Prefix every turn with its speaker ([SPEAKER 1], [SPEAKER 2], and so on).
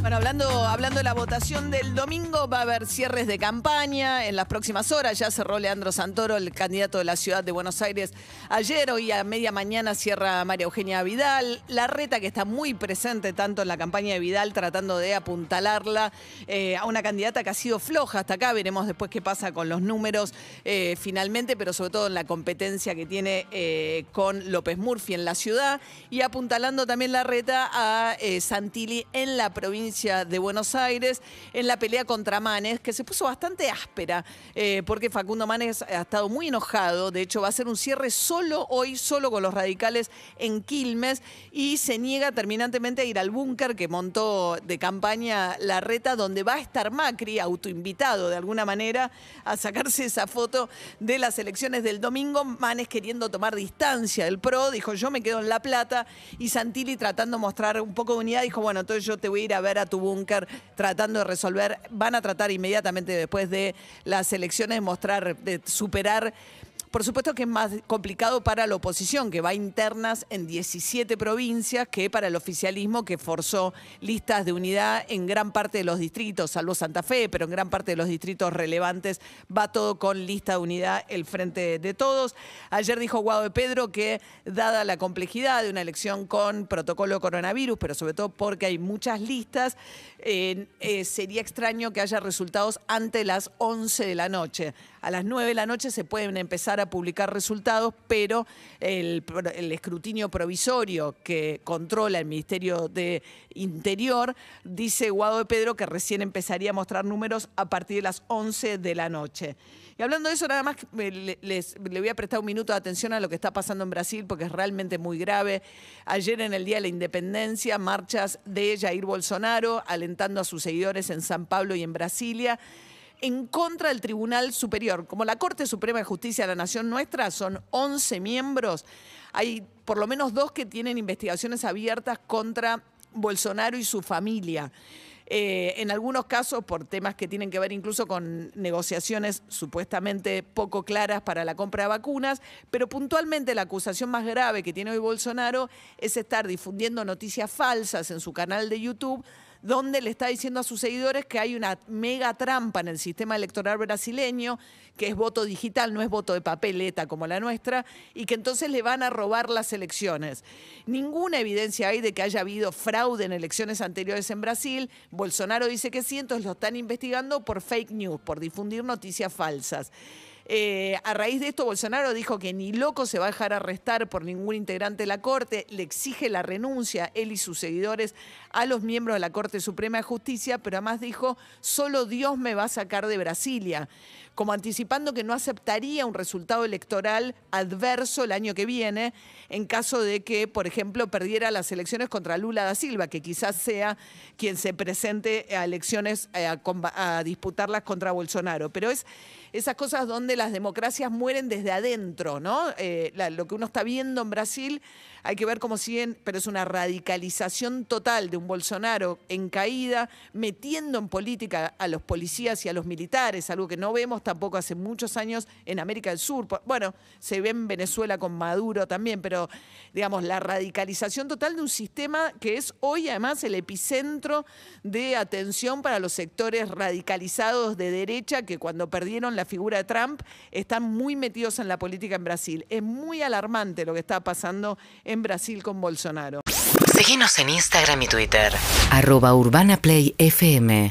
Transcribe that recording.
[SPEAKER 1] Bueno, hablando, hablando de la votación del domingo, va a haber cierres de campaña en las próximas horas. Ya cerró Leandro Santoro, el candidato de la ciudad de Buenos Aires, ayer. Hoy a media mañana cierra María Eugenia Vidal. La reta que está muy presente tanto en la campaña de Vidal, tratando de apuntalarla eh, a una candidata que ha sido floja hasta acá. Veremos después qué pasa con los números eh, finalmente, pero sobre todo en la competencia que tiene eh, con López Murphy en la ciudad. Y apuntalando también la reta a Santilli en la provincia de Buenos Aires en la pelea contra Manes, que se puso bastante áspera, eh, porque Facundo Manes ha estado muy enojado. De hecho, va a ser un cierre solo hoy, solo con los radicales en Quilmes, y se niega terminantemente a ir al búnker que montó de campaña la reta, donde va a estar Macri, autoinvitado de alguna manera, a sacarse esa foto de las elecciones del domingo. Manes queriendo tomar distancia del PRO, dijo yo me quedo en La Plata, y Santilli tratando de mostrar un poco de unidad, dijo bueno, entonces yo te voy a ir a ver a tu búnker tratando de resolver, van a tratar inmediatamente después de las elecciones mostrar, de superar por supuesto que es más complicado para la oposición, que va a internas en 17 provincias, que para el oficialismo, que forzó listas de unidad en gran parte de los distritos, salvo Santa Fe, pero en gran parte de los distritos relevantes va todo con lista de unidad el frente de todos. Ayer dijo Guado de Pedro que, dada la complejidad de una elección con protocolo coronavirus, pero sobre todo porque hay muchas listas, eh, eh, sería extraño que haya resultados antes las 11 de la noche. A las 9 de la noche se pueden empezar a publicar resultados, pero el, escrutinio provisorio que controla el Ministerio de Interior dice Guado de Pedro que recién empezaría a mostrar números a partir de las 11 de la noche. Y hablando de eso, nada más eh, le, les- le voy a prestar un minuto de atención a lo que está pasando en Brasil, porque es realmente muy grave. Ayer en el Día de la Independencia, marchas de Jair Bolsonaro, alentando a sus seguidores en San Pablo y en Brasilia en contra del Tribunal Superior. Como la Corte Suprema de Justicia de la Nación Nuestra son 11 miembros, hay por lo menos dos que tienen investigaciones abiertas contra Bolsonaro y su familia. Eh, en algunos casos por temas que tienen que ver incluso con negociaciones supuestamente poco claras para la compra de vacunas, pero puntualmente la acusación más grave que tiene hoy Bolsonaro es estar difundiendo noticias falsas en su canal de YouTube donde le está diciendo a sus seguidores que hay una mega trampa en el sistema electoral brasileño, que es voto digital, no es voto de papeleta como la nuestra, y que entonces le van a robar las elecciones. Ninguna evidencia hay de que haya habido fraude en elecciones anteriores en Brasil. Bolsonaro dice que sí, entonces lo están investigando por fake news, por difundir noticias falsas. Eh, a raíz de esto, Bolsonaro dijo que ni loco se va a dejar arrestar por ningún integrante de la Corte, le exige la renuncia, él y sus seguidores, a los miembros de la Corte Suprema de Justicia, pero además dijo, solo Dios me va a sacar de Brasilia, como anticipando que no aceptaría un resultado electoral adverso el año que viene en caso de que, por ejemplo, perdiera las elecciones contra Lula da Silva, que quizás sea quien se presente a elecciones eh, a, a disputarlas contra Bolsonaro. Pero es esas cosas donde las democracias mueren desde adentro, ¿no? Eh, lo que uno está viendo en Brasil, hay que ver cómo siguen, pero es una radicalización total de un Bolsonaro en caída, metiendo en política a los policías y a los militares, algo que no vemos tampoco hace muchos años en América del Sur. Bueno, se ve en Venezuela con Maduro también, pero digamos, la radicalización total de un sistema que es hoy además el epicentro de atención para los sectores radicalizados de derecha que cuando perdieron la figura de Trump están muy metidos en la política en Brasil. Es muy alarmante lo que está pasando en Brasil con Bolsonaro.
[SPEAKER 2] Seguinos en Instagram y Twitter. Arroba Urbana Play FM.